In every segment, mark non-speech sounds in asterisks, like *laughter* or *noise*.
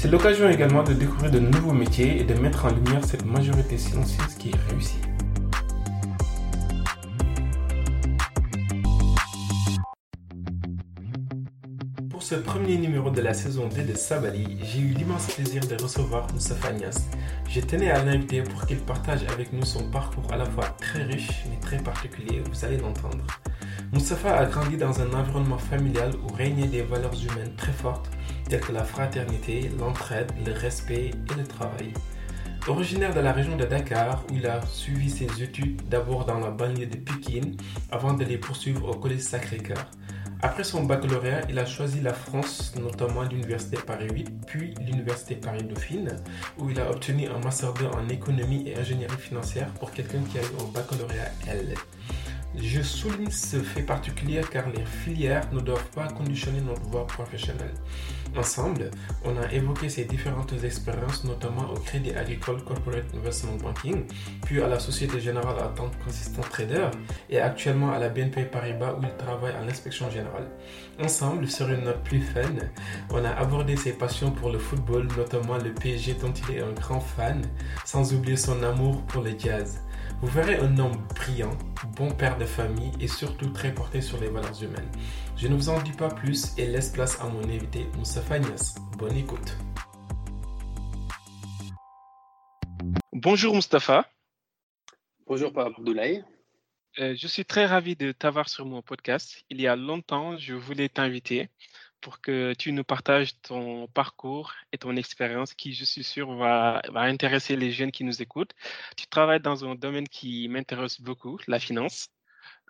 C'est l'occasion également de découvrir de nouveaux métiers et de mettre en lumière cette majorité silencieuse qui est réussie. ce premier numéro de la saison 2 de Sabali, j'ai eu l'immense plaisir de recevoir Moussa Fagnas. Je tenais à l'inviter pour qu'il partage avec nous son parcours à la fois très riche mais très particulier, vous allez l'entendre. Moustapha a grandi dans un environnement familial où régnaient des valeurs humaines très fortes telles que la fraternité, l'entraide, le respect et le travail. Originaire de la région de Dakar, où il a suivi ses études d'abord dans la banlieue de Pékin avant de les poursuivre au collège Sacré-Cœur. Après son baccalauréat, il a choisi la France, notamment l'Université Paris 8, puis l'Université Paris Dauphine, où il a obtenu un master 2 en économie et ingénierie financière pour quelqu'un qui a eu un baccalauréat L. Je souligne ce fait particulier car les filières ne doivent pas conditionner notre voie professionnelle. Ensemble, on a évoqué ces différentes expériences, notamment au Crédit Agricole Corporate Investment Banking, puis à la Société Générale en tant qu'assistant trader et actuellement à la BNP Paribas où il travaille à l'inspection générale. Ensemble, sur une note plus fun, on a abordé ses passions pour le football, notamment le PSG dont il est un grand fan, sans oublier son amour pour le jazz. Vous verrez un homme brillant, bon père de famille et surtout très porté sur les valeurs humaines. Je ne vous en dis pas plus et laisse place à mon invité Moussa Fagnas. Bonne écoute. Bonjour Mustapha. Bonjour Papa Abdoulaye. Euh, je suis très ravi de t'avoir sur mon podcast. Il y a longtemps, je voulais t'inviter pour que tu nous partages ton parcours et ton expérience qui, je suis sûr, va, intéresser les jeunes qui nous écoutent. Tu travailles dans un domaine qui m'intéresse beaucoup, la finance.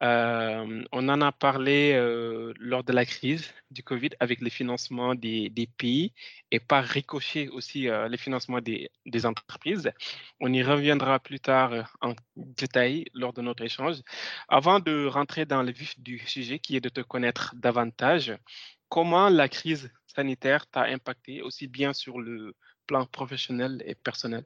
Euh, on en a parlé euh, lors de la crise du Covid avec le financement des, pays et par ricochet aussi euh, le financement des, des, entreprises. On y reviendra plus tard en détail lors de notre échange. Avant de rentrer dans le vif du sujet qui est de te connaître davantage, comment la crise sanitaire t'a impacté aussi bien sur le plan professionnel et personnel?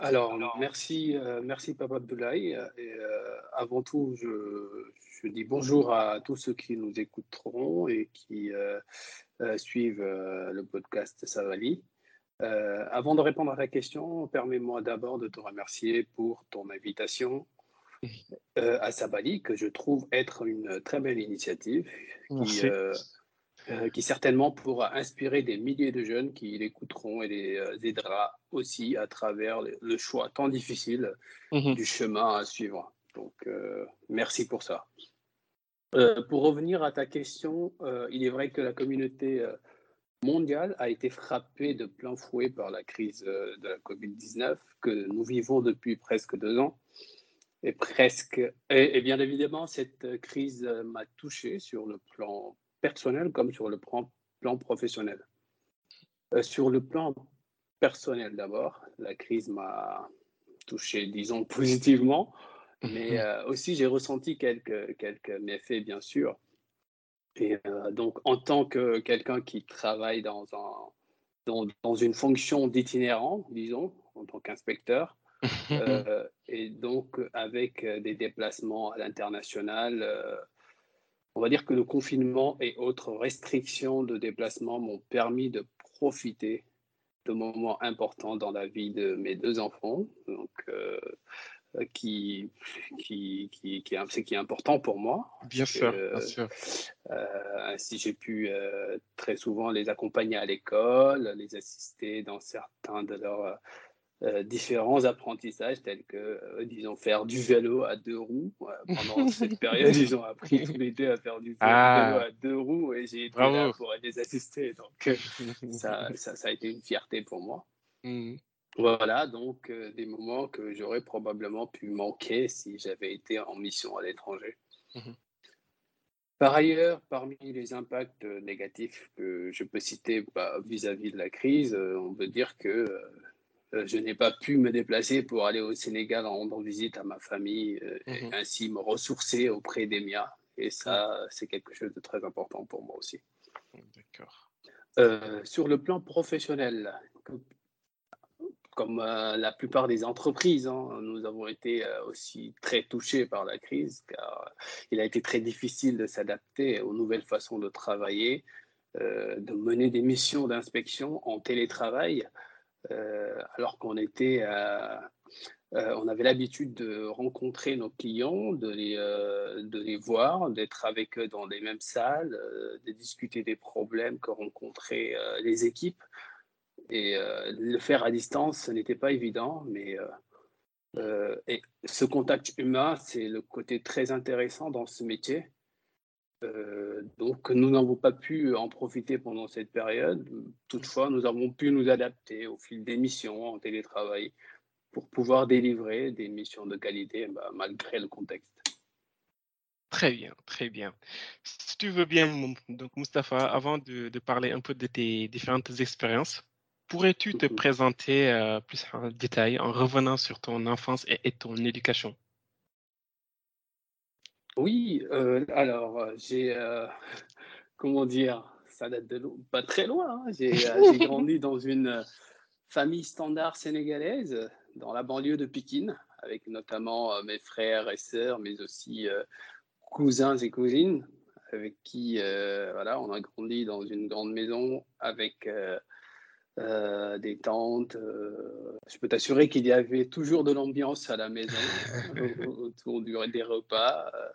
Alors, merci, euh, merci Papa Abdoulaye. Et, euh, avant tout, je, dis bonjour à tous ceux qui nous écouteront et qui euh, suivent le podcast Savali. avant de répondre à ta question, permets-moi d'abord de te remercier pour ton invitation à Sabali, que je trouve être une très belle initiative qui, euh, qui certainement pourra inspirer des milliers de jeunes qui l'écouteront et les euh, aidera aussi à travers le choix tant difficile mhm. du chemin à suivre. Donc, euh, merci pour ça. pour revenir à ta question, il est vrai que la communauté mondiale a été frappée de plein fouet par la crise de la Covid-19 que nous vivons depuis presque deux ans. Et presque, et bien évidemment, cette crise m'a touché sur le plan personnel comme sur le plan, professionnel. Euh, sur le plan personnel d'abord, la crise m'a touché, disons, *laughs* positivement, mais euh, aussi j'ai ressenti quelques, quelques méfaits, bien sûr. Et euh, donc, en tant que quelqu'un qui travaille dans, un, dans, dans une fonction d'itinérant, disons, en tant qu'inspecteur, *laughs* et donc avec des déplacements à l'international, on va dire que le confinement et autres restrictions de déplacement m'ont permis de profiter de moments importants dans la vie de mes deux enfants, donc, euh, qui, qui, qui, qui, est, qui est important pour moi. Bien sûr, bien sûr. Euh, ainsi, j'ai pu euh, très souvent les accompagner à l'école, les assister dans certains de leurs euh, différents apprentissages tels que, euh, disons, faire du vélo à deux roues. pendant *laughs* cette période, ils ont appris tous les deux à faire du vélo, ah. à deux roues et j'ai été là pour les assister. Donc, euh, ça, ça, ça, a été une fierté pour moi. Mmh. Voilà, donc des moments que j'aurais probablement pu manquer si j'avais été en mission à l'étranger. Mmh Par ailleurs, parmi les impacts négatifs que je peux citer bah, vis-à-vis -vis de la crise, on peut dire que euh, je n'ai pas pu me déplacer pour aller au Sénégal en rendre visite à ma famille euh, et mhm. ainsi me ressourcer auprès des miens. Et ça, c'est quelque chose de très important pour moi aussi. D'accord. Euh, sur le plan professionnel, comme la plupart des entreprises, hein, nous avons été aussi très touchés par la crise, car il a été très difficile de s'adapter aux nouvelles façons de travailler, de mener des missions d'inspection en télétravail. Euh, alors qu'on était euh, on avait l'habitude de rencontrer nos clients, de les, euh, de les voir, d'être avec eux dans les mêmes salles, de discuter des problèmes que rencontraient les équipes. Et le faire à distance, ce n'était pas évident, mais et ce contact humain, c'est le côté très intéressant dans ce métier. Euh, donc, nous n'avons pas pu en profiter pendant cette période. Toutefois, nous avons pu nous adapter au fil des missions en télétravail pour pouvoir délivrer des missions de qualité bah, malgré le contexte. Très bien, très bien. Si tu veux bien, donc Mustapha, avant de, parler un peu de tes différentes expériences, pourrais-tu te présenter euh, plus en détail en revenant sur ton enfance et ton éducation? Oui, euh, alors euh, j'ai, euh, *laughs* comment dire, ça date de pas très loin. Hein. J'ai, *laughs* grandi dans une famille standard sénégalaise dans la banlieue de Pékin, avec notamment mes frères et sœurs, mais aussi cousins et cousines, avec qui voilà, on a grandi dans une grande maison avec des tantes. je peux t'assurer qu'il y avait toujours de l'ambiance à la maison *laughs* autour du, des repas. Euh,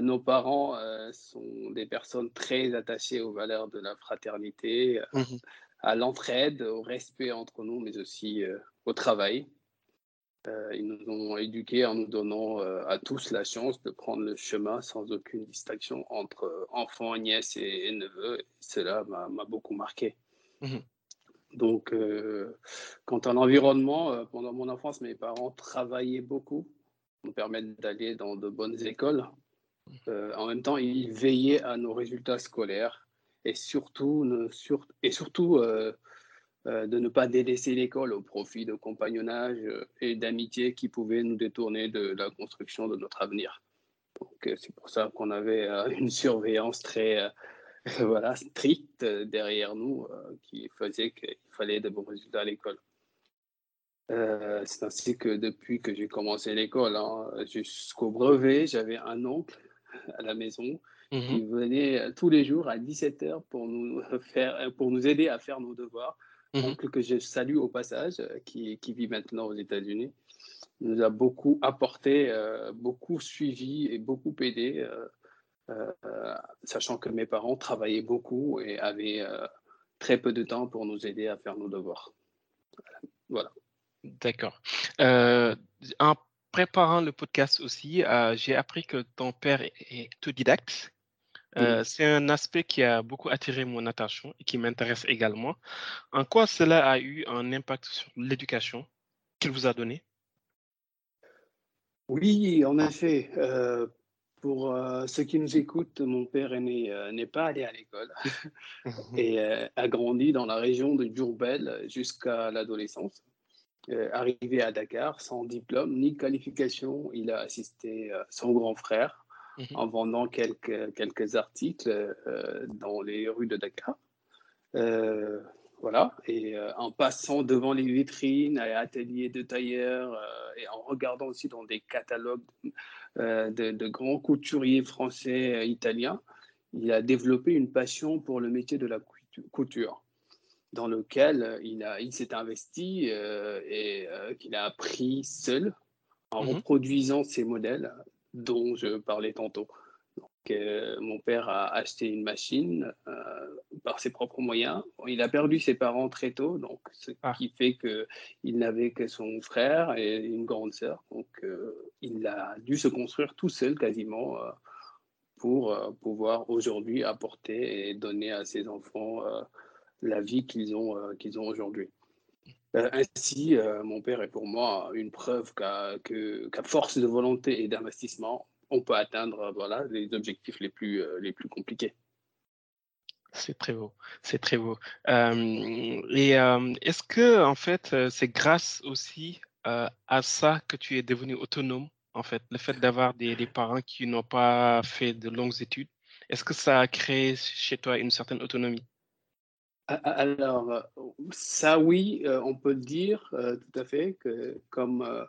nos parents euh, sont des personnes très attachées aux valeurs de la fraternité, euh, mmh à l'entraide, au respect entre nous, mais aussi au travail. ils nous ont éduqués en nous donnant à tous la chance de prendre le chemin sans aucune distinction entre enfants, nièces et, neveux. cela m'a beaucoup marqué. Mmh Donc, quant à l'environnement, pendant mon enfance, mes parents travaillaient beaucoup pour nous permettre d'aller dans de bonnes écoles. Euh, en même temps, il veillait à nos résultats scolaires et surtout, euh, euh, de ne pas délaisser l'école au profit de compagnonnage et d'amitié qui pouvaient nous détourner de la construction de notre avenir. c'est pour ça qu'on avait une surveillance très *laughs* voilà, stricte derrière nous qui faisait qu'il fallait de bons résultats à l'école. c'est ainsi que depuis que j'ai commencé l'école, hein, jusqu'au brevet, j'avais un oncle *laughs* à la maison qui mmh venait euh, tous les jours à 17h pour nous, faire, euh, pour nous aider à faire nos devoirs. Mmh que je salue au passage, euh, qui, qui vit maintenant aux États-Unis, nous a beaucoup apporté, beaucoup suivi et beaucoup aidé, sachant que mes parents travaillaient beaucoup et avaient très peu de temps pour nous aider à faire nos devoirs. Voilà. D'accord. un préparant le podcast aussi, euh, j'ai appris que ton père est autodidacte. Euh, c'est un aspect qui a beaucoup attiré mon attention et qui m'intéresse également. En quoi cela a eu un impact sur l'éducation qu'il vous a donné? Oui, en effet. Euh, pour ceux qui nous écoutent, mon père n'est pas allé à l'école *laughs* et a grandi dans la région de Djourbel jusqu'à l'adolescence. Euh, arrivé à Dakar sans diplôme ni qualification. Il a assisté euh, son grand frère mhm. en vendant quelques, quelques articles euh, dans les rues de Dakar. voilà, et en passant devant les vitrines et ateliers de tailleurs et en regardant aussi dans des catalogues de, de, grands couturiers français et italiens, il a développé une passion pour le métier de la couture dans lequel euh, il, a, il s'est investi euh, et euh, qu'il a appris seul en mmh reproduisant ces modèles dont je parlais tantôt. Donc, mon père a acheté une machine par ses propres moyens. il a perdu ses parents très tôt, donc ce ah. qui fait qu'il n'avait que son frère et une grande sœur. Donc, il a dû se construire tout seul quasiment pour pouvoir aujourd'hui apporter et donner à ses enfants la vie qu'ils ont, qu'ils ont aujourd'hui. Euh, ainsi, euh, mon père est pour moi une preuve qu'à force de volonté et d'investissement, on peut atteindre voilà, les objectifs les plus, euh, les plus compliqués. C'est très beau, c'est très beau. et est-ce que en fait, c'est grâce aussi à ça que tu es devenu autonome, en fait, le fait d'avoir des, des, parents qui n'ont pas fait de longues études, est-ce que ça a créé chez toi une certaine autonomie? Alors, ça oui, euh, on peut le dire euh, tout à fait, que comme euh,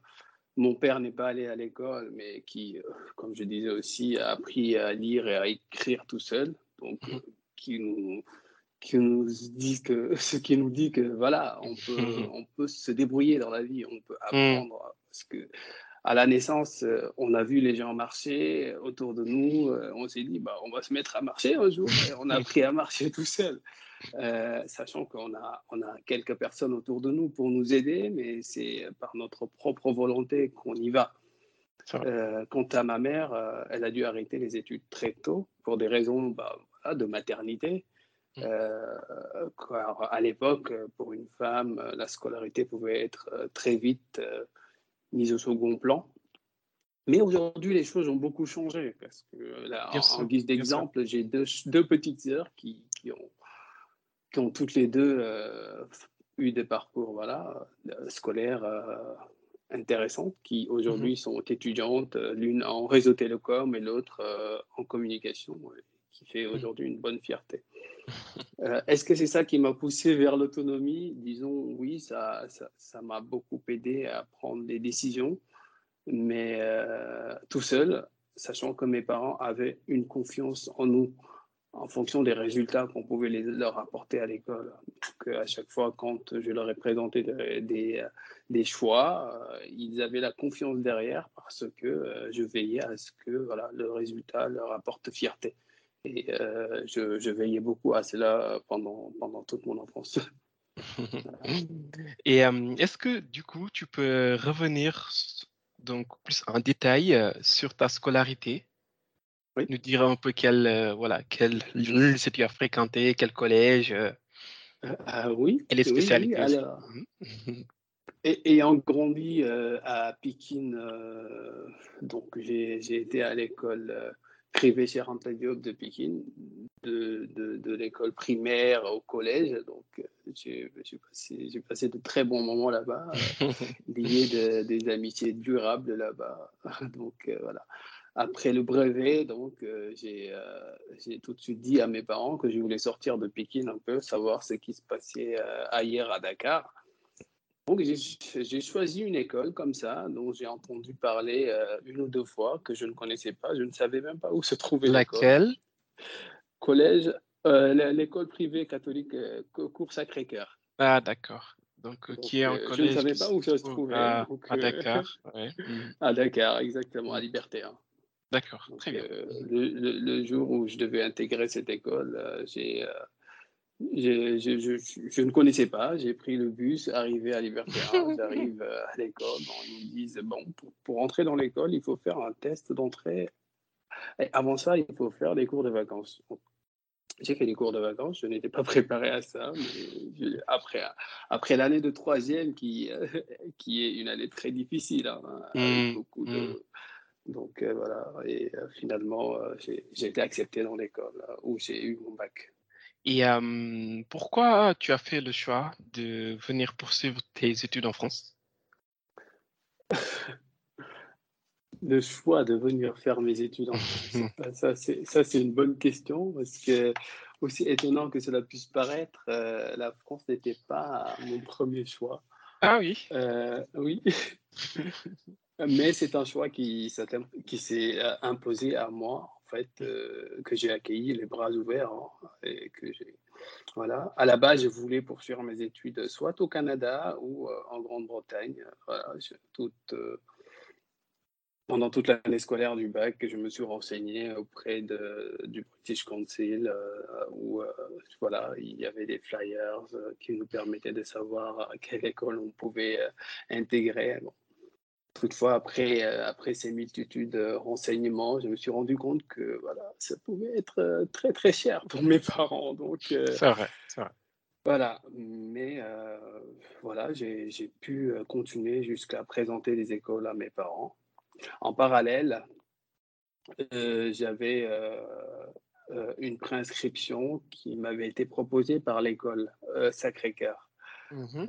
mon père n'est pas allé à l'école, mais qui, comme je disais aussi, a appris à lire et à écrire tout seul, donc mmh qui nous, qui nous dit que, *laughs* ce qui nous dit que voilà, on peut, mmh on peut se débrouiller dans la vie, on peut mmh. apprendre, parce que à la naissance, on a vu les gens marcher autour de nous, on s'est dit, bah, on va se mettre à marcher un jour, et on a appris à marcher tout seul. Euh, sachant qu'on a, on a quelques personnes autour de nous pour nous aider, mais c'est par notre propre volonté qu'on y va. Euh, quant à ma mère, euh, elle a dû arrêter les études très tôt pour des raisons bah, de maternité. Mmh. à l'époque, pour une femme, la scolarité pouvait être très vite mise au second plan. Mais aujourd'hui, les choses ont beaucoup changé parce que là, en, guise d'exemple, j'ai deux, deux, petites sœurs qui, qui, ont, qui ont toutes les deux euh, eu des parcours voilà, euh, scolaires euh, intéressants, qui aujourd'hui mhm. sont étudiantes, l'une en réseau télécom et l'autre en communication, qui fait aujourd'hui une bonne fierté. Est-ce que c'est ça qui m'a poussé vers l'autonomie? Disons oui, ça m'a beaucoup aidé à prendre des décisions, mais tout seul, sachant que mes parents avaient une confiance en nous en fonction des résultats qu'on pouvait leur apporter à l'école. Donc, à chaque fois, quand je leur ai présenté des, choix, euh, ils avaient la confiance derrière parce que euh, je veillais à ce que voilà, le résultat leur apporte fierté. Et euh, je, je, veillais beaucoup à cela pendant, pendant toute mon enfance. *laughs* *laughs* Et est-ce que du coup, tu peux revenir donc plus en détail sur ta scolarité? Nous dire un peu quel, euh, voilà, quel lycée tu as fréquenté, quel collège. Euh, euh, ah oui. Et les spécialités. alors, mmh. et, ayant grandi à Pékin, donc j'ai été à l'école privée chez Ranta Diop de Pékin, de, de, de l'école primaire au collège. Donc j'ai passé, passé, de très bons moments là-bas, *laughs* liés de, des amitiés durables là-bas. *laughs* donc voilà. Après le brevet, donc, euh, euh, j'ai tout de suite dit à mes parents que je voulais sortir de Pékin un peu, savoir ce qui se passait euh, ailleurs à Dakar. Donc, j'ai choisi une école comme ça, dont j'ai entendu parler une ou deux fois, que je ne connaissais pas. Je ne savais même pas où se trouvait Laquelle? Collège, l'école privée catholique Cours Sacré-Cœur. Ah, d'accord. Donc, qui est en collège Je ne savais pas où ça se trouvait. À, à Dakar. *laughs* À Dakar, exactement, à Liberté. Hein. D'accord, très bien. Euh, le, jour où je devais intégrer cette école, euh, j'ai, euh, je, ne connaissais pas. J'ai pris le bus, arrivé à Liberté *laughs* j'arrive à l'école. ils me disent bon, pour, entrer dans l'école, il faut faire un test d'entrée. Et avant ça, il faut faire des cours de vacances. J'ai fait des cours de vacances, je n'étais pas *laughs* préparé à ça. Mais après, après l'année de troisième, qui, *laughs* qui est une année très difficile, hein, avec mmh, beaucoup de, mmh. Donc euh, voilà, et euh, finalement, euh, j'ai été accepté dans l'école où j'ai eu mon bac. Et pourquoi tu as fait le choix de venir poursuivre tes études en France? *laughs* Le choix de venir faire mes études en France, *laughs* ça c'est une bonne question parce que aussi étonnant que cela puisse paraître, la France n'était pas mon premier choix. Ah oui? oui. *laughs* Mais c'est un choix qui, qui s'est euh, imposé à moi, euh, que j'ai accueilli les bras ouverts. Hein, et que voilà. À la base, je voulais poursuivre mes études soit au Canada ou euh, en Grande-Bretagne. Voilà, toute, pendant toute l'année scolaire du bac, je me suis renseigné auprès de, du British Council euh, où euh, voilà, il y avait des flyers euh, qui nous permettaient de savoir à quelle école on pouvait intégrer. Toutefois, après, après ces multitudes de renseignements, je me suis rendu compte que voilà, ça pouvait être très très cher pour mes parents. Donc, c'est vrai, c'est vrai. Voilà, mais voilà, j'ai pu continuer jusqu'à présenter des écoles à mes parents. En parallèle, euh, j'avais euh, euh, une préinscription qui m'avait été proposée par l'école Sacré-Cœur. Mmh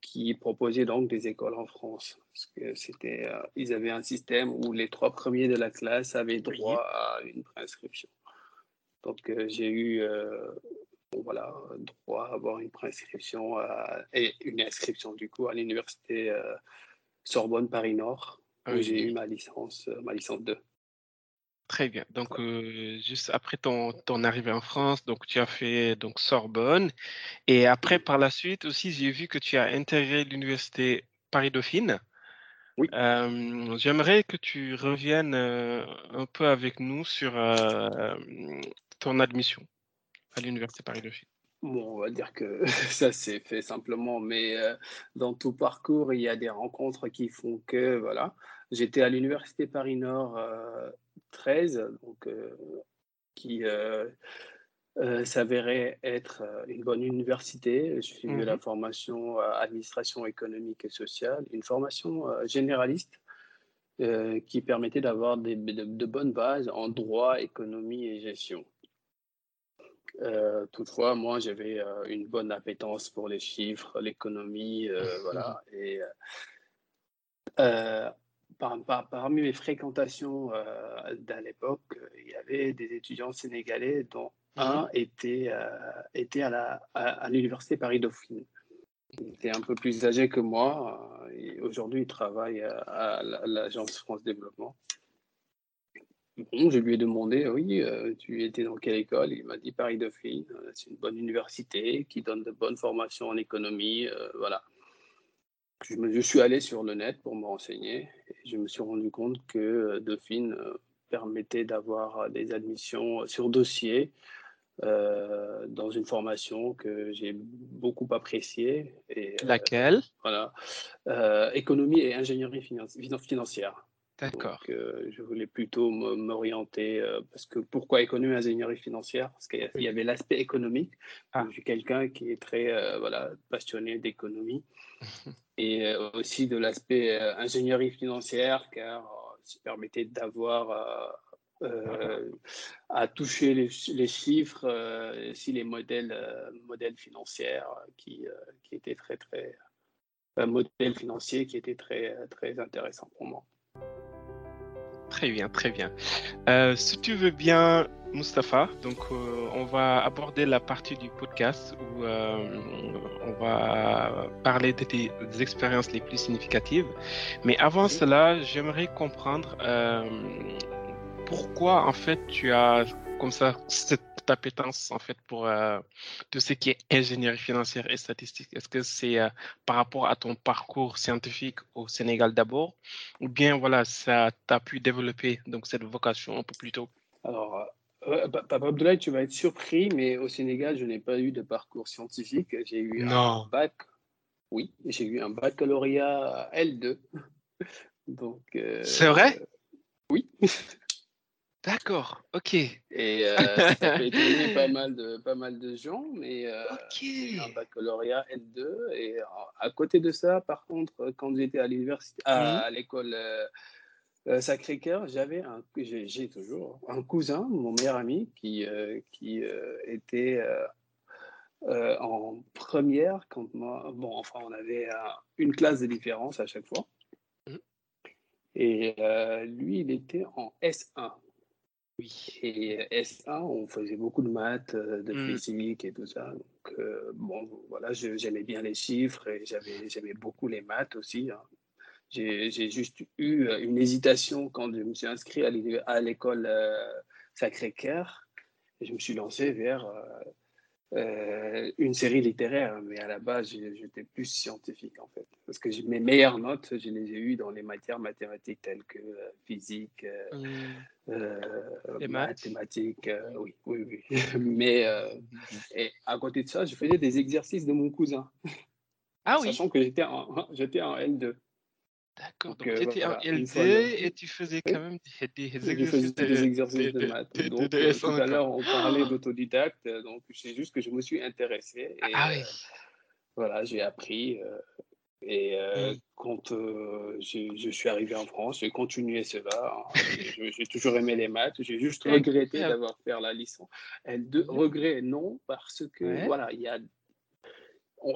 qui proposait donc des écoles en France. Parce que c'était, ils avaient un système où les trois premiers de la classe avaient droit à une préinscription. Donc j'ai eu voilà, droit à avoir une préinscription et une inscription du coup à l'université Sorbonne Paris Nord ah j'ai eu ma licence, euh, ma licence 2. Très bien. Donc, juste après ton, arrivée en France, donc tu as fait donc Sorbonne. Et après, par la suite aussi, j'ai vu que tu as intégré l'université Paris-Dauphine. Oui. J'aimerais que tu reviennes un peu avec nous sur mmh, ton admission à l'université Paris-Dauphine. Bon, on va dire que *laughs* ça s'est fait simplement, mais dans tout parcours, il y a des rencontres qui font que, voilà, j'étais à l'université Paris-Nord 2013, donc, euh, qui euh, euh, s'avérait être une bonne université. J'ai suivi mmh. la formation administration économique et sociale, une formation généraliste qui permettait d'avoir de, de, bonnes bases en droit, économie et gestion. Toutefois, moi, j'avais une bonne appétence pour les chiffres, l'économie, voilà. *laughs* Et parmi mes fréquentations euh, d'à l'époque, euh, il y avait des étudiants sénégalais dont mhm. un était, euh, était à l'université Paris-Dauphine. Il était un peu plus âgé que moi et aujourd'hui il travaille à, l'agence France Développement. Bon, je lui ai demandé, oui, tu étais dans quelle école? Il m'a dit Paris-Dauphine, c'est une bonne université qui donne de bonnes formations en économie, voilà. Je, suis allé sur le net pour me renseigner et je me suis rendu compte que euh, Dauphine euh, permettait d'avoir euh, des admissions sur dossier dans une formation que j'ai beaucoup appréciée. Et, Laquelle? Voilà. économie et ingénierie financière. D'accord. je voulais plutôt m'orienter parce que pourquoi économie et ingénierie financière? Parce qu'il y avait l'aspect économique. Ah. Je suis quelqu'un qui est très voilà, passionné d'économie. *laughs* et euh, aussi de l'aspect euh, ingénierie financière, car euh, ça permettait d'avoir à toucher les, chiffres, si les modèles, modèles financiers qui, qui étaient très, très, modèles financiers qui étaient très, très intéressants pour moi. Très bien, très bien. si tu veux bien, Mustapha. Donc, euh, on va aborder la partie du podcast où euh, on va parler des, expériences les plus significatives. Mais avant cela, j'aimerais comprendre euh, pourquoi, en fait, tu as comme ça cette appétence, en fait, pour tout ce qui est ingénierie financière et statistique. Est-ce que c'est par rapport à ton parcours scientifique au Sénégal d'abord, ou bien, voilà, ça t'a pu développer donc cette vocation un peu plus tôt? Alors, Papa Abdoulaye, tu vas être surpris, mais au Sénégal, je n'ai pas eu de parcours scientifique. J'ai eu un bac. Oui, j'ai eu un baccalauréat L2. *laughs* Donc. Euh, C'est vrai? Oui. *laughs* D'accord, ok. Et euh, ça fait étonner pas *laughs* mal de, pas mal de gens, mais euh, j'ai un baccalauréat L2. Et à côté de ça, par contre, quand j'étais à l'université, à, mmh. l'école euh, Sacré-Cœur, j'avais un, j'ai toujours un cousin, mon meilleur ami, qui, euh, qui euh, était en première quand moi, bon, enfin, on avait une classe de différence à chaque fois. Mmh. Et lui, il était en S1. Oui. Et S1, on faisait beaucoup de maths, de mmh. physique et tout ça. Donc, bon, voilà, j'aimais bien les chiffres et j'aimais beaucoup les maths aussi. Hein. J'ai juste eu euh, une hésitation quand je me suis inscrit à l'école euh, Sacré-Cœur. Je me suis lancé vers, euh, euh, une série littéraire, mais à la base, j'étais plus scientifique en fait. Parce que mes meilleures notes, je les ai eues dans les matières mathématiques telles que euh, physique, mmh. mathématiques, oui, oui, oui. *laughs* mais et à côté de ça, je faisais des exercices de mon cousin. Ah oui. Sachant que j'étais en, j'étais en L2. D'accord, donc tu étais en LD et tu faisais quand même des, exercices, de, des exercices de, maths. donc, euh, tout à l'heure, on parlait d'autodidacte, donc c'est juste que je me suis intéressé. Et, ah oui. Euh, voilà, j'ai appris. Euh, et mmh. quand je suis arrivé en France, j'ai continué cela. *laughs* j'ai toujours aimé les maths. J'ai juste regretté d'avoir fait la licence. De, mmh. regret, non, parce que voilà, il y a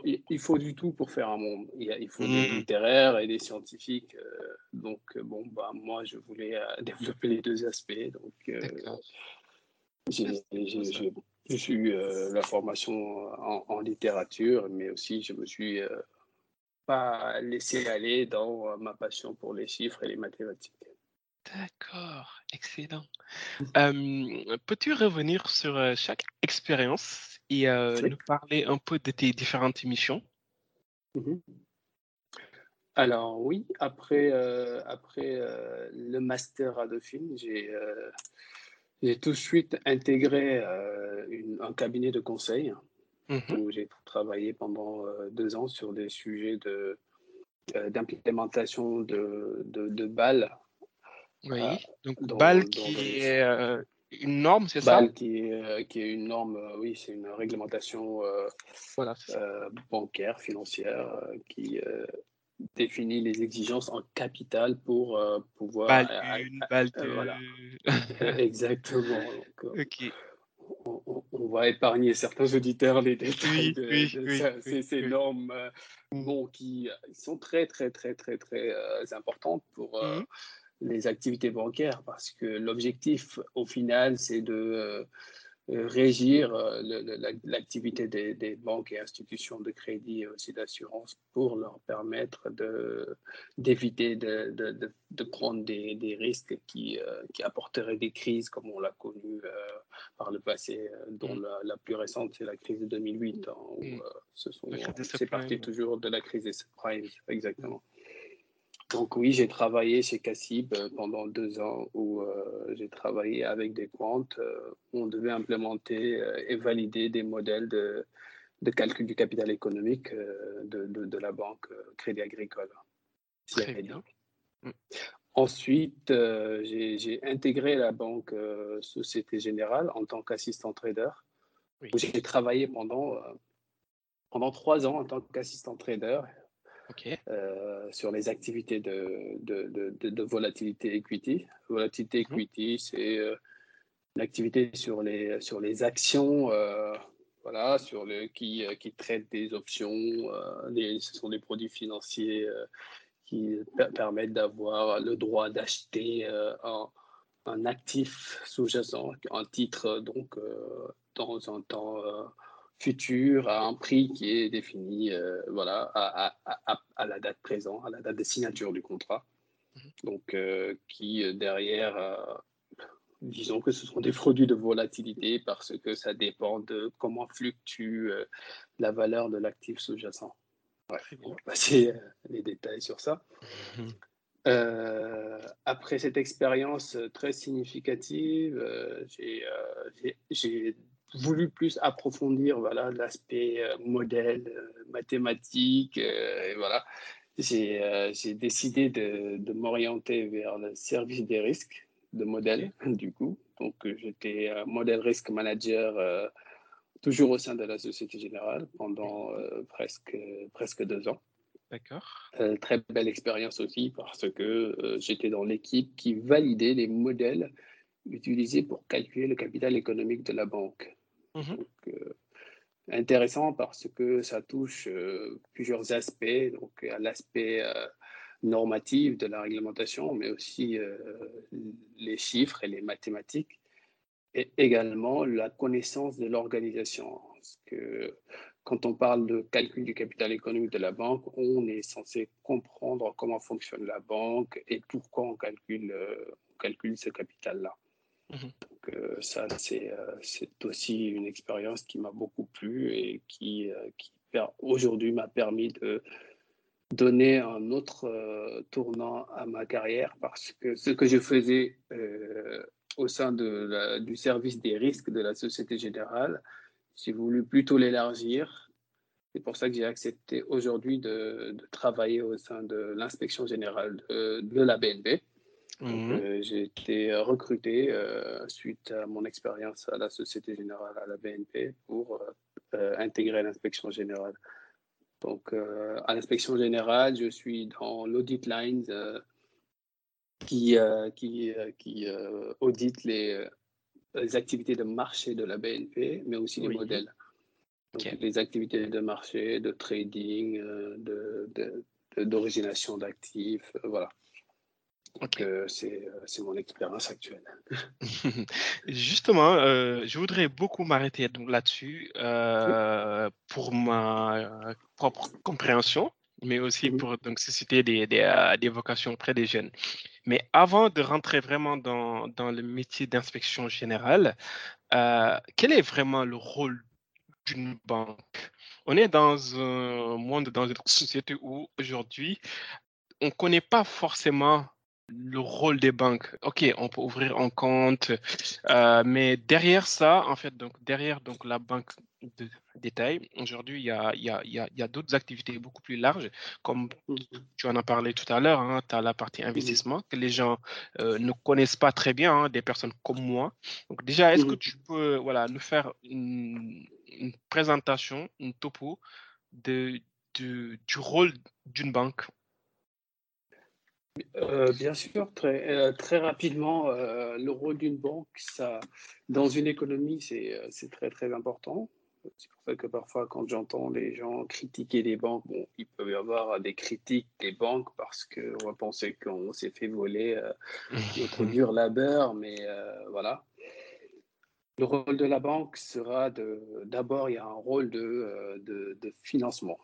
il faut du tout pour faire un monde. Il, faut des mmh. littéraires et des scientifiques. Euh, donc, euh, bon, bah, moi, je voulais euh, *laughs* développer les deux aspects. Donc, j'ai eu la formation en, littérature, mais aussi je me suis pas laissé aller dans ma passion pour les chiffres et les mathématiques. D'accord, excellent. Peux-tu revenir sur chaque expérience? Et nous parler un peu de tes différentes missions mmh Alors oui, après, après le master à Dauphine, j'ai tout de suite intégré un cabinet de conseil mmh où j'ai travaillé pendant deux ans sur des sujets de d'implémentation de, de, de balles oui, donc BAL qui est euh, une norme, c'est ça? Qui est, euh, qui est une norme, euh, oui, c'est une réglementation voilà, bancaire, financière, qui définit les exigences en capital pour pouvoir. BAL 1, BAL 2. Voilà. *laughs* Exactement. ok. On, va épargner certains auditeurs les détails de, ces, normes mmh. bon, qui sont très, très, très, très, très importantes pour. Mmh les activités bancaires parce que l'objectif au final c'est de euh, euh, régir euh, l'activité des, banques et institutions de crédit et aussi d'assurance pour leur permettre d'éviter de, de, de, prendre des, des risques qui, qui, apporteraient des crises comme on l'a connu par le passé, dont mm. la, plus récente c'est la crise de 2008, hein, où mm. c'est parti toujours de la crise des subprimes, exactement. Donc oui, j'ai travaillé chez Cassib euh, pendant deux ans où euh, j'ai travaillé avec des comptes euh, où on devait implémenter et valider des modèles de, de calcul du capital économique de, de, la banque Crédit Agricole. Très bien. Mm. Ensuite, j'ai intégré la banque Société Générale en tant qu'assistant trader. J'ai travaillé pendant, pendant trois ans en tant qu'assistant trader euh, sur les activités de, de, de, volatilité equity. Volatilité mhm. equity, c'est euh, l'activité sur les, sur les actions euh, voilà, sur le, qui, qui traitent des options. ce sont des produits financiers qui permettent d'avoir le droit d'acheter un, un, actif sous-jacent, un titre donc dans un temps futur à un prix qui est défini euh, voilà, à, à, à, la date présente, à la date de signature du contrat. Mhm. Donc, euh, qui euh, derrière, disons que ce sont des produits de volatilité parce que ça dépend de comment fluctue la valeur de l'actif sous-jacent. on va passer les détails sur ça. Mhm. après cette expérience très significative, j'ai voulu plus approfondir voilà l'aspect euh, modèle euh, mathématique euh, et voilà. J'ai décidé de, de m'orienter vers le service des risques de modèle *laughs* du coup. Donc j'étais modèle risk manager toujours au sein de la Société Générale pendant presque presque deux ans. D'accord. très belle expérience aussi parce que j'étais dans l'équipe qui validait les modèles utilisés pour calculer le capital économique de la banque. Mmh euh, intéressant parce que ça touche euh, plusieurs aspects, donc à l'aspect euh, normatif de la réglementation, mais aussi les chiffres et les mathématiques, et également la connaissance de l'organisation. Parce que quand on parle de calcul du capital économique de la banque, on est censé comprendre comment fonctionne la banque et pourquoi on calcule, on calcule ce capital-là. Mhm. Donc, ça, c'est aussi une expérience qui m'a beaucoup plu et qui, qui aujourd'hui m'a permis de donner un autre tournant à ma carrière parce que ce que je faisais au sein de du service des risques de la Société Générale, j'ai voulu plutôt l'élargir. C'est pour ça que j'ai accepté aujourd'hui de, travailler au sein de l'inspection générale de, la BNP. Mhm. Euh, j'ai été recruté euh, suite à mon expérience à la Société Générale à la BNP pour euh, intégrer l'inspection générale. Donc, à l'inspection générale, je suis dans l'audit lines qui, qui, qui audite les, activités de marché de la BNP, mais aussi les modèles. les activités de marché, de trading, d'origination de, d'actifs, voilà. Euh, c'est mon expérience actuelle. *laughs* Justement, euh, je voudrais beaucoup m'arrêter là-dessus euh, pour ma propre compréhension, mais aussi pour donc, susciter des, des, des, vocations auprès des jeunes. Mais avant de rentrer vraiment dans, dans le métier d'inspection générale, quel est vraiment le rôle d'une banque? On est dans un monde, dans une société où aujourd'hui, on ne connaît pas forcément le rôle des banques. Ok, on peut ouvrir un compte, euh, mais derrière ça, en fait, donc derrière donc la banque de détail, aujourd'hui, il y a, y a, y a d'autres activités beaucoup plus larges, comme mmh tu en as parlé tout à l'heure, hein, tu as la partie mmh investissement que les gens euh, ne connaissent pas très bien, hein, des personnes comme moi. Donc déjà, est-ce que mmh tu peux voilà, nous faire une, présentation, une topo de, de, du rôle d'une banque? Euh, bien sûr, très, euh, très rapidement, euh, le rôle d'une banque, ça, dans une économie, c'est très très important. C'est pour ça que parfois, quand j'entends les gens critiquer les banques, bon, il peut y avoir des critiques des banques parce qu'on va penser qu'on s'est fait voler notre *laughs* dur labeur, mais voilà. Le rôle de la banque sera d'abord, il y a un rôle de, de, de financement.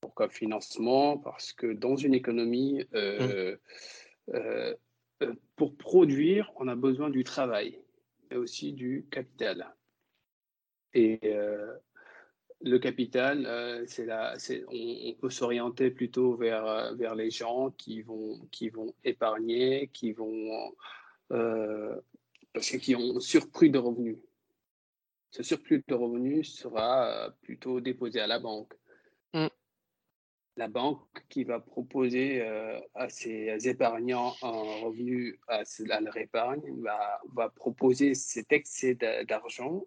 Pourquoi financement? Parce que dans une économie, euh, mmh. euh, euh, pour produire, on a besoin du travail, mais aussi du capital. Et le capital, c'est on, on, peut s'orienter plutôt vers, vers les gens qui vont, qui vont épargner, qui vont, parce qu'ils ont surplus de revenus. Ce surplus de revenus sera plutôt déposé à la banque. La banque qui va proposer euh, à ses épargnants un revenu à, leur épargne va, va proposer cet excès d'argent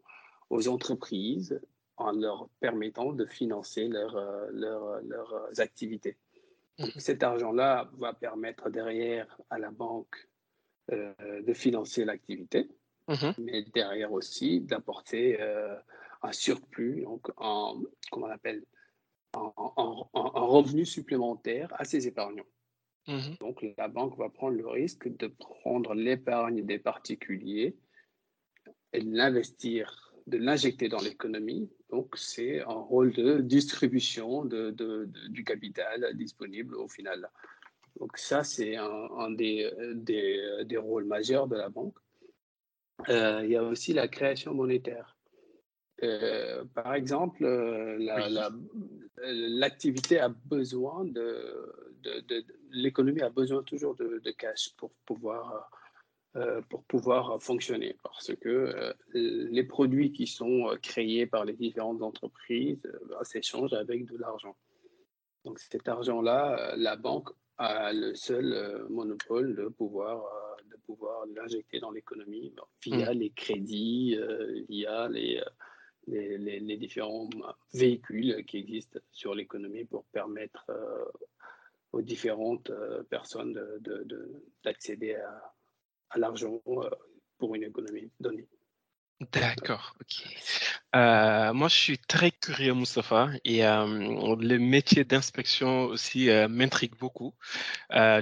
aux entreprises en leur permettant de financer leur, euh, leurs activités. Mmh. cet argent-là va permettre derrière à la banque euh, de financer l'activité, mmh mais derrière aussi d'apporter un surplus, donc en, comment on appelle, en, revenu supplémentaire à ses épargnants. Mhm. Donc la banque va prendre le risque de prendre l'épargne des particuliers et de l'investir, de l'injecter dans l'économie. Donc c'est un rôle de distribution de, du capital disponible au final. Donc ça, c'est un, des, des, des, rôles majeurs de la banque. Euh, il y a aussi la création monétaire. Euh, par exemple, euh, l'activité a besoin de, de, l'économie a besoin toujours de, cash pour pouvoir euh, pour pouvoir fonctionner parce que les produits qui sont créés par les différentes entreprises bah, s'échangent avec de l'argent. Donc cet argent-là, la banque a le seul monopole de pouvoir de pouvoir l'injecter dans l'économie via mmh. les crédits, via les les, différents véhicules qui existent sur l'économie pour permettre euh, aux différentes euh, personnes d'accéder de, à, à l'argent euh, pour une économie donnée. D'accord, ok. moi, je suis très curieux, Moustapha, et le métier d'inspection aussi m'intrigue beaucoup.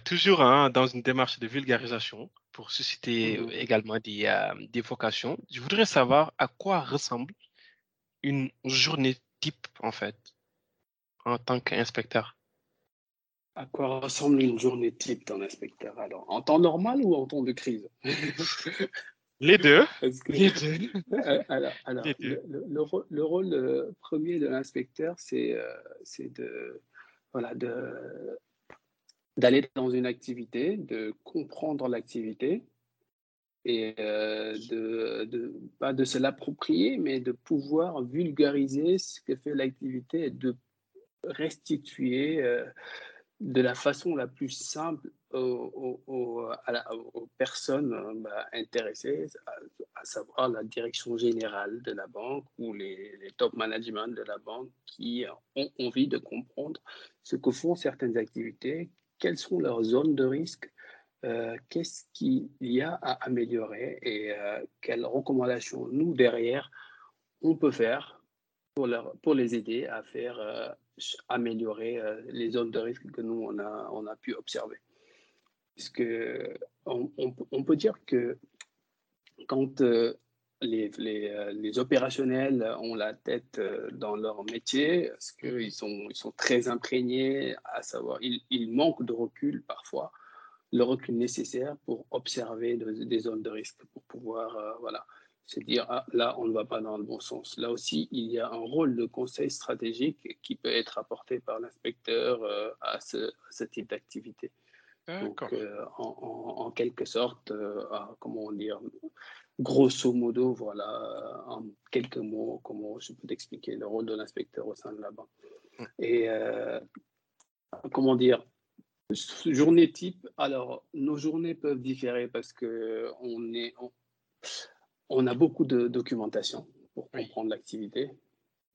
toujours hein, dans une démarche de vulgarisation pour susciter mmh également des, des vocations. Je voudrais savoir à quoi ressemble une journée type, en fait, en tant qu'inspecteur À quoi ressemble une journée type d'un inspecteur Alors, en temps normal ou en temps de crise? *laughs* Les deux. les deux. alors, Le, rôle, premier de l'inspecteur, c'est de voilà de d'aller dans une activité, de comprendre l'activité et de, de, pas de se l'approprier, mais de pouvoir vulgariser ce que fait l'activité et de restituer de la façon la plus simple aux, personnes euh, bah, intéressées, à, savoir la direction générale de la banque ou les, top management de la banque qui ont envie de comprendre ce que font certaines activités, quelles sont leurs zones de risque, euh, qu'est-ce qu'il y a à améliorer et euh, quelles recommandations nous derrière on peut faire pour, les aider à faire améliorer euh, les zones de risque que nous, on a, on a pu observer? Parce que on, on, peut dire que quand les, opérationnels ont la tête dans leur métier, parce qu'ils sont, ils sont très imprégnés, à savoir, ils, ils, manquent de recul parfois, le recul nécessaire pour observer des zones de risque, pour pouvoir voilà, c'est dire ah, là on ne va pas dans le bon sens. Là aussi, il y a un rôle de conseil stratégique qui peut être apporté par l'inspecteur euh, à, ce, type d'activité. Donc, euh, en, quelque sorte, euh, comment dire, grosso modo, voilà, en quelques mots, comment je peux t'expliquer le rôle de l'inspecteur au sein de la banque. Et comment dire, journée type, alors nos journées peuvent différer parce que on est, on a beaucoup de documentation pour comprendre l'activité.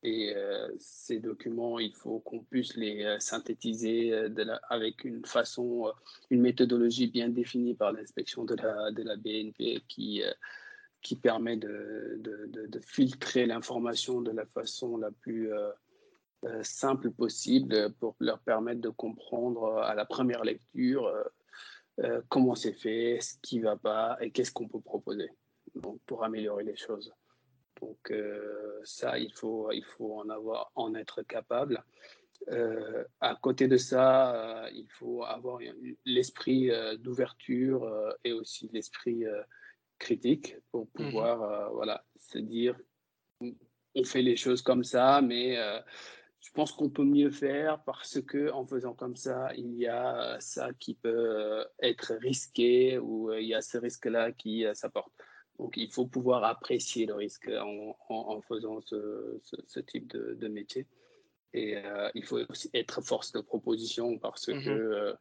Et euh, ces documents, il faut qu'on puisse les euh, synthétiser euh, avec une façon, une méthodologie bien définie par l'inspection de la, de la BNP qui, qui permet de, de, filtrer l'information de la façon la plus simple possible pour leur permettre de comprendre à la première lecture comment c'est fait, ce qui ne va pas et qu'est-ce qu'on peut proposer donc, pour améliorer les choses. Donc euh, ça, il faut, il faut en, avoir, en être capable. Euh, à côté de ça, euh, il faut avoir l'esprit d'ouverture et aussi l'esprit critique pour mhm. pouvoir voilà, se dire on fait les choses comme ça, mais je pense qu'on peut mieux faire parce que en faisant comme ça, il y a ça qui peut être risqué ou il y a ce risque-là qui s'apporte. Donc, il faut pouvoir apprécier le risque en, faisant ce, type de, métier. Et euh, il faut aussi être force de proposition parce que mhm. euh,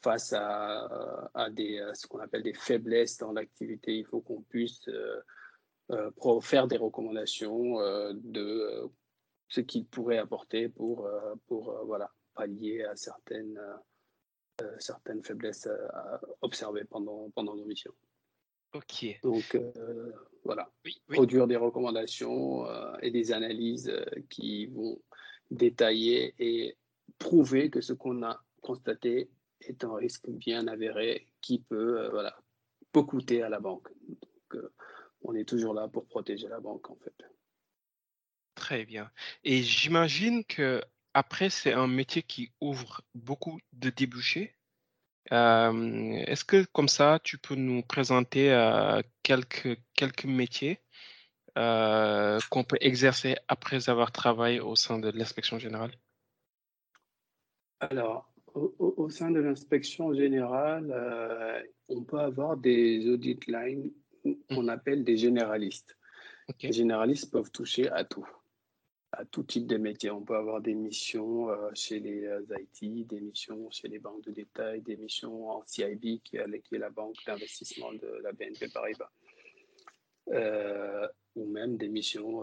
face à, des, ce qu'on appelle des faiblesses dans l'activité, il faut qu'on puisse euh, faire des recommandations de ce qu'il pourrait apporter pour, pour voilà, pallier à certaines, certaines faiblesses observées pendant, pendant nos missions. Ok. Donc euh, voilà, produire des recommandations euh, et des analyses euh, qui vont détailler et prouver que ce qu'on a constaté est un risque bien avéré qui peut voilà, peut coûter à la banque. Donc on est toujours là pour protéger la banque en fait. Très bien. Et j'imagine que après c'est un métier qui ouvre beaucoup de débouchés. Est-ce que comme ça, tu peux nous présenter quelques, quelques métiers qu'on peut exercer après avoir travaillé au sein de l'inspection générale? Alors, au, sein de l'inspection générale, on peut avoir des audit lines mmh. qu'on appelle des généralistes. Les généralistes peuvent toucher à tout à tout type de métier. On peut avoir des missions euh, chez les euh, IT, des missions chez les banques de détail, des missions en CIB, qui est, la banque d'investissement de la BNP Paribas, euh, ou même des missions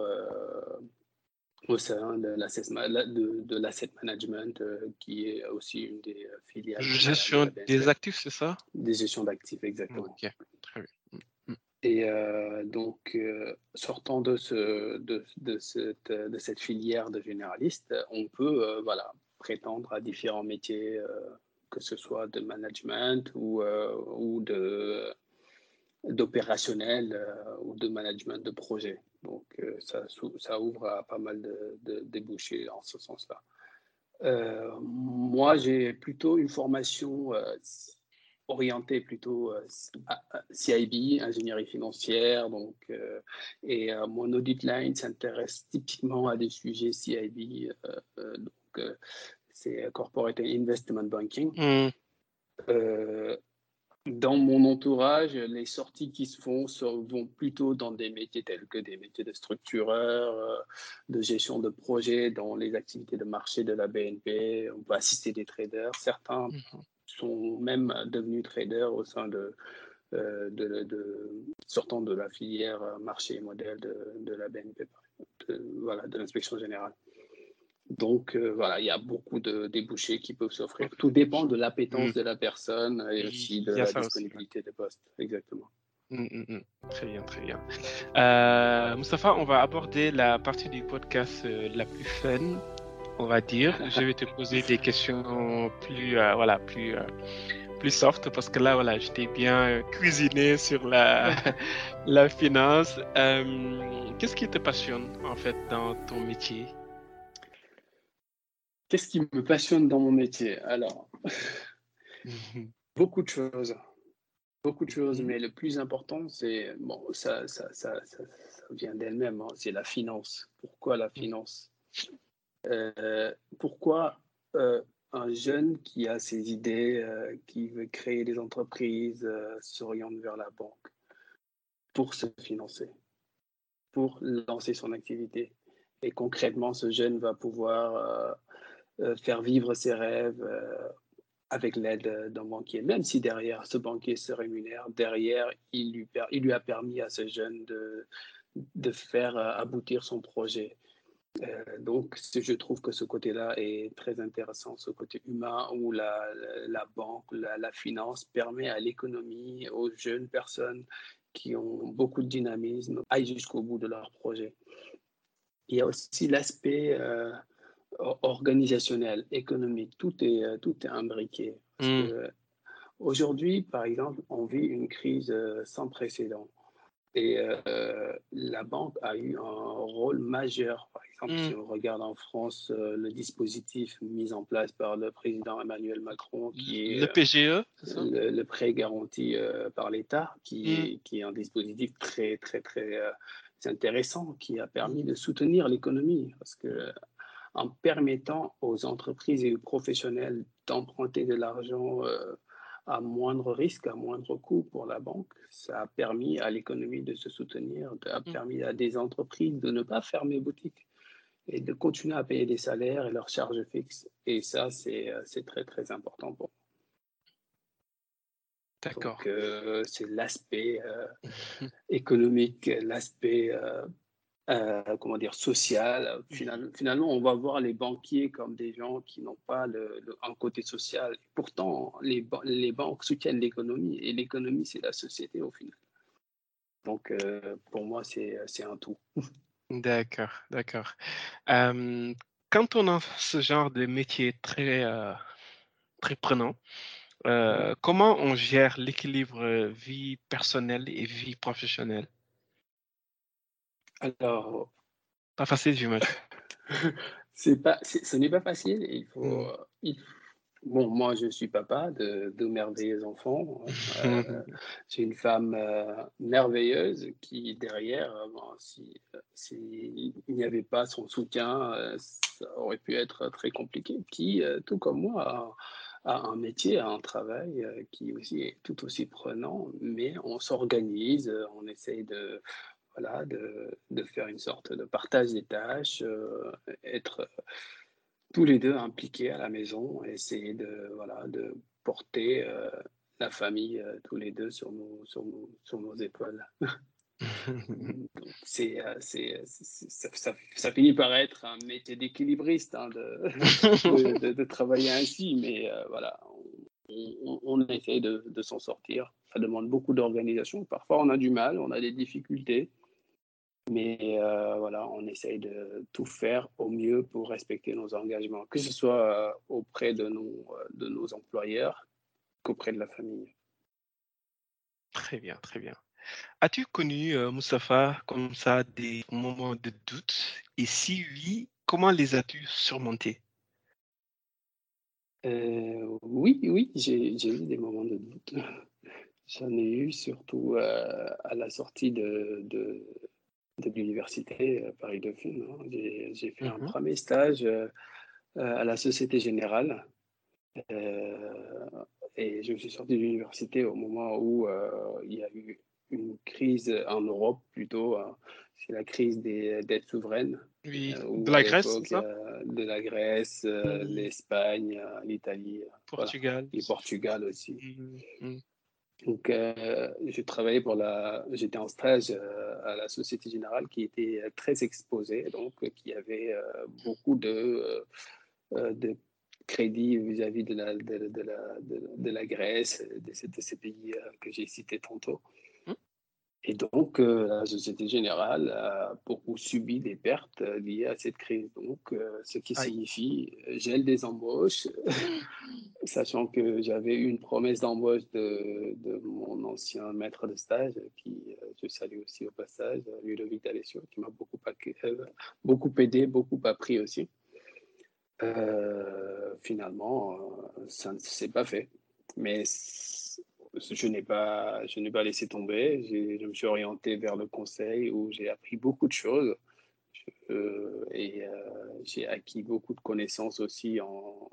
au sein de l'asset de, management, qui est aussi une des filiales. Gestion des actifs, c'est ça? Des gestions d'actifs, exactement. Et euh, donc, euh, sortant de, ce, de, cette, de, cette, filière de généraliste, on peut euh, voilà, prétendre à différents métiers, que ce soit de management ou, ou de, d'opérationnel ou de management de projet. Donc, ça, ouvre à pas mal de débouchés en ce sens-là. moi, j'ai plutôt une formation orienté plutôt CIB, ingénierie financière, donc, et mon audit line s'intéresse typiquement à des sujets CIB, donc c'est Corporate Investment Banking. Mmh dans mon entourage, les sorties qui se font vont plutôt dans des métiers tels que des métiers de structureur, euh, de gestion de projet, dans les activités de marché de la BNP. On peut assister des traders. Certains mhm. Sont même devenus traders au sein de, euh, de, sortant de la filière marché et modèle de, la BNP, voilà, de l'inspection générale. Donc euh, voilà, il y a beaucoup de débouchés qui peuvent s'offrir. Tout dépend de l'appétence mm. de la personne et aussi de la disponibilité des postes. Exactement. Mm, mm, très bien, très bien. Euh, Moustapha, on va aborder la partie du podcast euh, la plus fun, on va dire. Je vais te poser des questions plus, voilà, plus, plus soft parce que là, voilà, j'étais bien cuisiné sur la, *laughs* la finance. Qu'est-ce qui te passionne en fait dans ton métier? Qu'est-ce qui me passionne dans mon métier? Alors, *laughs* beaucoup de choses. Beaucoup de choses, mais le plus important, c'est, bon, ça, ça, ça, ça vient d'elle-même, hein, c'est la finance. Pourquoi la finance? Euh, Pourquoi euh, un jeune qui a ses idées, euh, qui veut créer des entreprises, s'oriente vers la banque pour se financer, pour lancer son activité? Et concrètement, ce jeune va pouvoir faire vivre ses rêves avec l'aide d'un banquier, même si derrière ce banquier se rémunère, derrière il lui, a permis à ce jeune de, faire aboutir son projet. Donc, je trouve que ce côté-là est très intéressant, ce côté humain où la, la banque, la, la, finance permet à l'économie, aux jeunes personnes qui ont beaucoup de dynamisme, aillent jusqu'au bout de leur projet. Il y a aussi l'aspect organisationnel, économique, tout est, euh, tout est imbriqué. Hmm. Aujourd'hui, par exemple, on vit une crise euh, sans précédent. Et euh, la banque a eu un rôle majeur. Par exemple, si hmm. on regarde en France le dispositif mis en place par le président Emmanuel Macron, qui est le PGE, le, prêt garanti par l'État, qui, est, qui est un dispositif très, très, très intéressant, qui a permis de soutenir l'économie. Parce que en permettant aux entreprises et aux professionnels d'emprunter de l'argent euh, à moindre risque, à moindre coût pour la banque. Ça a permis à l'économie de se soutenir, a mm. permis à des entreprises de ne pas fermer boutique et de continuer à payer des salaires et leurs charges fixes. Et ça, c'est euh, très, très important pour D'accord. Euh, c'est l'aspect économique, l'aspect euh, comment dire, social. finalement, on va voir les banquiers comme des gens qui n'ont pas le, un côté social. Pourtant, les, les banques soutiennent l'économie et l'économie, c'est la société au final. Donc, euh, pour moi, c'est un tout. *laughs* D'accord, d'accord. quand on a ce genre de métier très, euh, très prenant, comment on gère l'équilibre vie personnelle et vie professionnelle? Alors. Pas facile, j'imagine. *laughs* c'est pas, ce n'est pas facile. Il faut, mmh. Bon, moi, je suis papa de deux merveilleux enfants. *laughs* Euh, j'ai une femme euh, merveilleuse qui, derrière, euh, s'il si, n'y avait pas son soutien, ça aurait pu être très compliqué. Qui, tout comme moi, a, a, un métier, a un travail qui aussi est tout aussi prenant, mais on s'organise, on essaye de, voilà, de, de, faire une sorte de partage des tâches, euh, être euh, tous les deux impliqués à la maison, essayer de, voilà, de porter euh, la famille tous les deux sur nos, sur nos, sur nos épaules. *laughs* c'est, ça, ça, ça, finit par être un métier d'équilibriste hein, de, *laughs* de, de, travailler ainsi, mais voilà, on, on, essaie de, de s'en sortir. Ça demande beaucoup d'organisation. Parfois, on a du mal, on a des difficultés. Mais euh, voilà, on essaye de tout faire au mieux pour respecter nos engagements, que ce soit euh, auprès de nos, euh, de nos employeurs qu'auprès de la famille. Très bien, très bien. As-tu connu, Moustapha, comme ça, des moments de doute? Et si oui, comment les as-tu surmontés? Oui, oui, j'ai eu des moments de doute. *laughs* J'en ai eu surtout à la sortie de, de, de l'université Paris Dauphine. Hein. J'ai fait un mmh premier stage à la Société Générale. et je suis sorti de l'université au moment où il y a eu une crise en Europe plutôt. Hein. c'est la crise des dettes souveraines. Oui, de la Grèce, ça? De la Grèce, mmh. l'Espagne, l'Italie. Portugal. Et Portugal aussi. Mmh, donc, euh, j'ai travaillé pour la. J'étais en stage euh, à la Société Générale qui était très exposée, donc qui avait euh, beaucoup de, de crédits vis-à-vis de la, de, de, la, de, la Grèce, de ces pays que j'ai cités tantôt. Et donc, euh, la Société Générale a beaucoup subi des pertes euh, liées à cette crise. Donc, euh, ce qui signifie gel des embauches, *laughs* *laughs* sachant que j'avais eu une promesse d'embauche de, de, mon ancien maître de stage, qui je salue aussi au passage, Ludovic D'Alessio, qui m'a beaucoup, beaucoup aidé, beaucoup appris aussi. finalement, ça ne s'est pas fait. Mais je n'ai pas, je n'ai pas laissé tomber. Je me suis orienté vers le conseil où j'ai appris beaucoup de choses euh, et euh, j'ai acquis beaucoup de connaissances aussi en,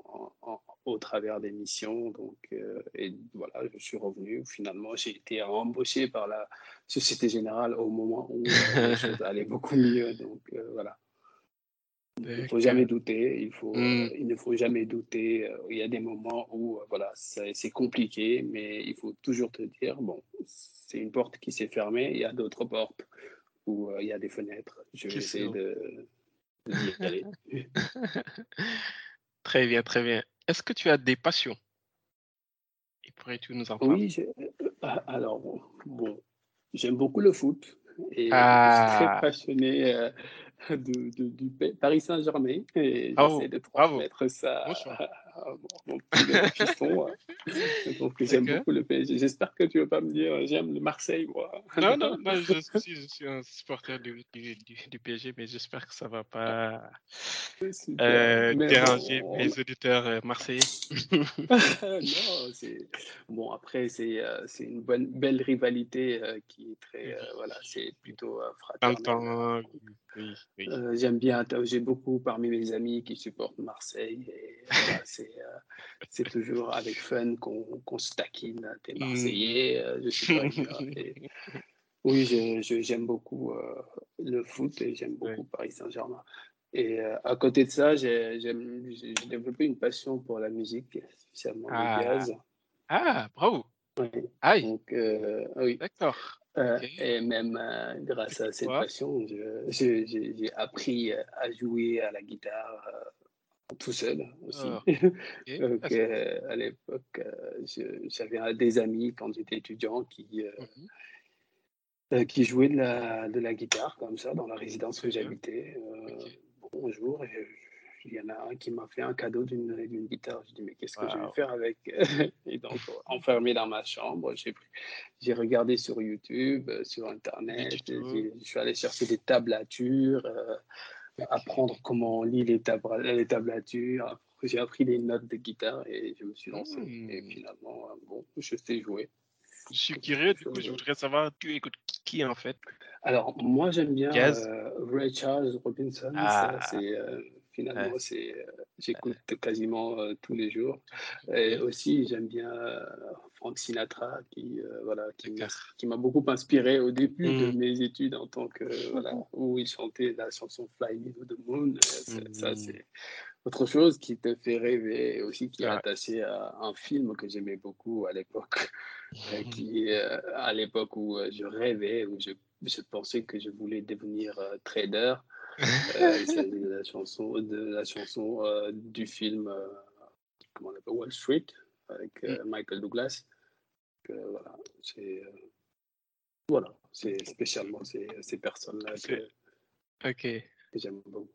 au travers des missions. Donc, euh, et voilà, je suis revenu. Finalement, j'ai été embauché par la Société Générale au moment où les *laughs* choses allaient beaucoup mieux. Donc voilà. Il ne faut jamais douter, il, faut, mmh. il ne faut jamais douter. Euh, il y a des moments où euh, voilà, c'est compliqué, mais il faut toujours te dire, bon, c'est une porte qui s'est fermée, il y a d'autres portes où euh, il y a des fenêtres. Je vais essayer de, aller. *laughs* très bien, très bien. Est-ce que tu as des passions? Et pourrais-tu nous en parler? Oui, alors, bon, j'aime beaucoup le foot et je suis très ah. passionné de, de, du Paris Saint-Germain et j'essaie de transmettre ça à, mon, petit fiston. Donc j'aime beaucoup le PSG. J'espère que tu ne vas pas me dire j'aime le Marseille, moi. Non, non, moi, je, suis, je, suis, un supporter du, du, du, PSG, mais j'espère que ça ne va pas euh, déranger mes auditeurs euh, marseillais. *laughs* non, c'est bon. Après, c'est euh, c'est une bonne, belle rivalité euh, qui est très, euh, voilà, c'est plutôt fraternel. Temps, oui, oui. J'aime bien. J'ai beaucoup parmi mes amis qui supportent Marseille et voilà, c'est c'est toujours avec fun qu'on se taquine. T'es mmh. Marseillais, je suis pas *laughs* Oui, j'aime beaucoup le foot et j'aime beaucoup Paris Saint-Germain. Et à côté de ça, j'ai développé une passion pour la musique, spécialement ah. le jazz. Ah, bravo! Aïe. Donc, oui. D'accord. Et même grâce à cette passion, j'ai appris à jouer à la guitare tout seul aussi. *laughs* Oh, Donc, à l'époque, j'avais des amis quand j'étais étudiant qui, mmh qui jouaient de la, de la guitare comme ça dans la résidence que j'habitais. Bonjour, il y en a un qui m'a fait un cadeau d'une guitare. Je dis, mais qu'est-ce que je vais faire avec? *laughs* Et donc, *laughs* enfermé dans ma chambre, j'ai regardé sur YouTube, sur Internet, je suis allé chercher des tablatures apprendre comment on lit les, les tablatures. J'ai appris des notes de guitare et je me suis lancé. Et mmh. finalement, bon, je sais jouer. Je suis curieux, du coup, je voudrais savoir, tu écoutes qui en fait? Alors, moi, j'aime bien euh, Ray Charles Robinson. Ah. c'est euh, finalement, c'est, euh, j'écoute quasiment euh, tous les jours. Et aussi, j'aime bien euh, Frank Sinatra, qui, voilà, qui, m'a beaucoup inspiré au début de mmh. mes études en tant que, voilà, *laughs* où il chantait la chanson Fly Me to the Moon. Ça, mmh. c'est autre chose qui te fait rêver et aussi qui est attaché à un film que j'aimais beaucoup à l'époque, qui, à l'époque où je rêvais, où je, je pensais que je voulais devenir trader. Euh, il s'agit de la chanson, de la chanson euh, du film euh, comment on appelle, Wall Street avec mm. Michael Douglas. voilà, c'est voilà, c'est spécialement ces, ces personnes-là que, que j'aime beaucoup.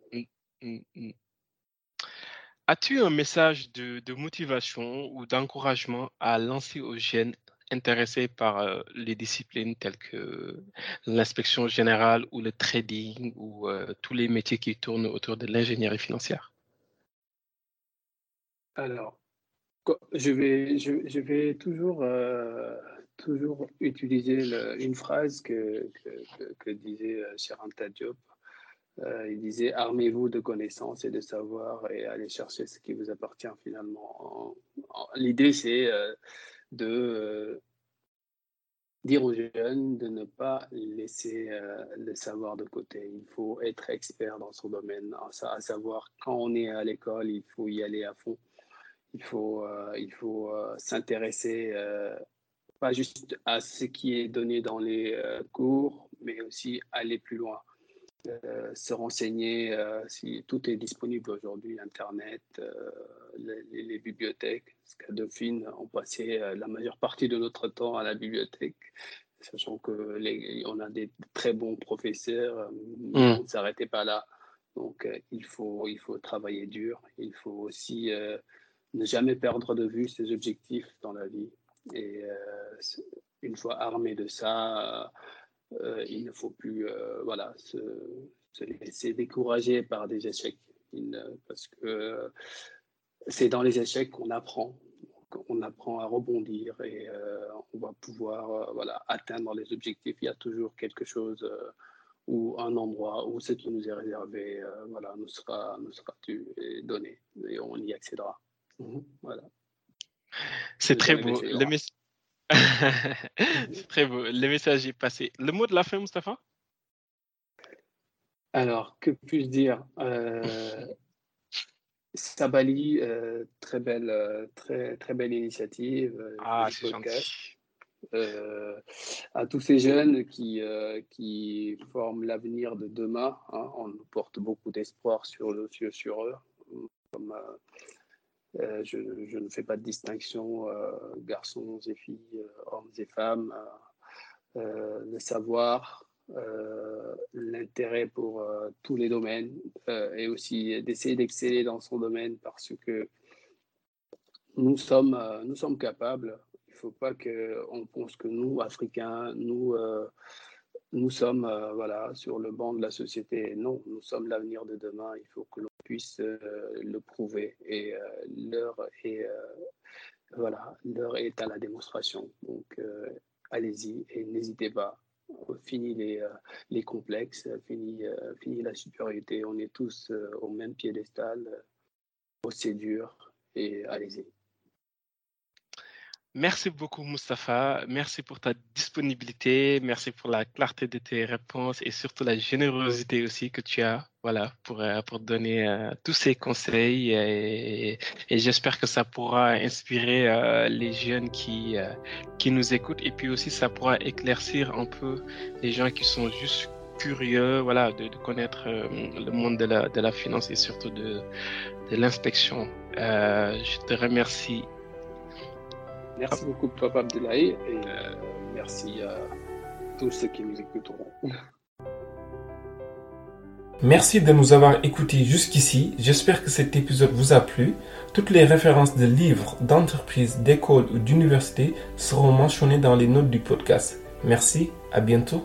Mm, mm, As-tu un message de, de motivation ou d'encouragement à lancer aux jeunes intéressé par euh, les disciplines telles que l'inspection générale ou le trading ou euh, tous les métiers qui tournent autour de l'ingénierie financière? Alors, je vais, toujours, toujours utiliser une phrase que, disait Anta Diop. il disait Armez-vous de connaissances et de savoir et allez chercher ce qui vous appartient finalement. L'idée, c'est de dire aux jeunes de ne pas laisser euh, le savoir de côté. Il faut être expert dans son domaine, à savoir quand on est à l'école, il faut y aller à fond. Il faut, euh, il faut euh, s'intéresser pas juste à ce qui est donné dans les cours, mais aussi aller plus loin. se renseigner si tout est disponible aujourd'hui, Internet, les, les, bibliothèques. Parce qu'à Dauphine, on passait la majeure partie de notre temps à la bibliothèque, sachant que les, on a des très bons professeurs, mm. on ne s'arrêtait pas là. Donc, il, faut, il faut travailler dur. Il faut aussi ne jamais perdre de vue ses objectifs dans la vie. Et une fois armé de ça, il ne faut plus voilà, se, se, laisser décourager par des échecs. parce que c'est dans les échecs qu'on apprend. On apprend à rebondir et euh, on va pouvoir euh, voilà, atteindre les objectifs. Il y a toujours quelque chose euh, ou un endroit où ce qui nous est réservé voilà, nous sera, nous sera donné et on y accédera. Voilà. C'est très beau. Le C'est *laughs* très beau. Le message est passé. Le mot de la fin, Mustapha Alors, que puis-je dire *laughs* Sabali, euh, très belle, euh, très, très belle initiative. Euh, ah, c'est à tous ces jeunes qui, qui forment l'avenir de demain, hein, on porte beaucoup d'espoir sur, sur, sur eux. Je, je, ne fais pas de distinction garçons et filles, hommes et femmes. le savoir, euh, l'intérêt pour euh, tous les domaines euh, et aussi d'essayer d'exceller dans son domaine parce que nous sommes, nous sommes capables. Il ne faut pas qu'on pense que nous, Africains, nous, nous sommes voilà, sur le banc de la société. Non, nous sommes l'avenir de demain. Il faut que puisse le prouver et l'heure est, voilà, l'heure est à la démonstration. Donc, allez-y et n'hésitez pas fini les, euh, les complexes, fini, euh, fini la supériorité. On est tous euh, au même piédestal, dur et allez-y. Merci beaucoup, Mustapha. Merci pour ta disponibilité. Merci pour la clarté de tes réponses et surtout la générosité aussi que tu as voilà, pour, euh, pour donner euh, tous ces conseils. Et, j'espère que ça pourra inspirer euh, les jeunes qui, qui nous écoutent. Et puis aussi, ça pourra éclaircir un peu les gens qui sont juste curieux voilà, de, connaître le monde de la, de la finance et surtout de, de l'inspection. je te remercie Merci beaucoup, Papa et euh, merci à tous ceux qui nous écouteront. Merci de nous avoir écoutés jusqu'ici. J'espère que cet épisode vous a plu. Toutes les références de livres, d'entreprises, d'écoles ou d'universités seront mentionnées dans les notes du podcast. Merci, à bientôt.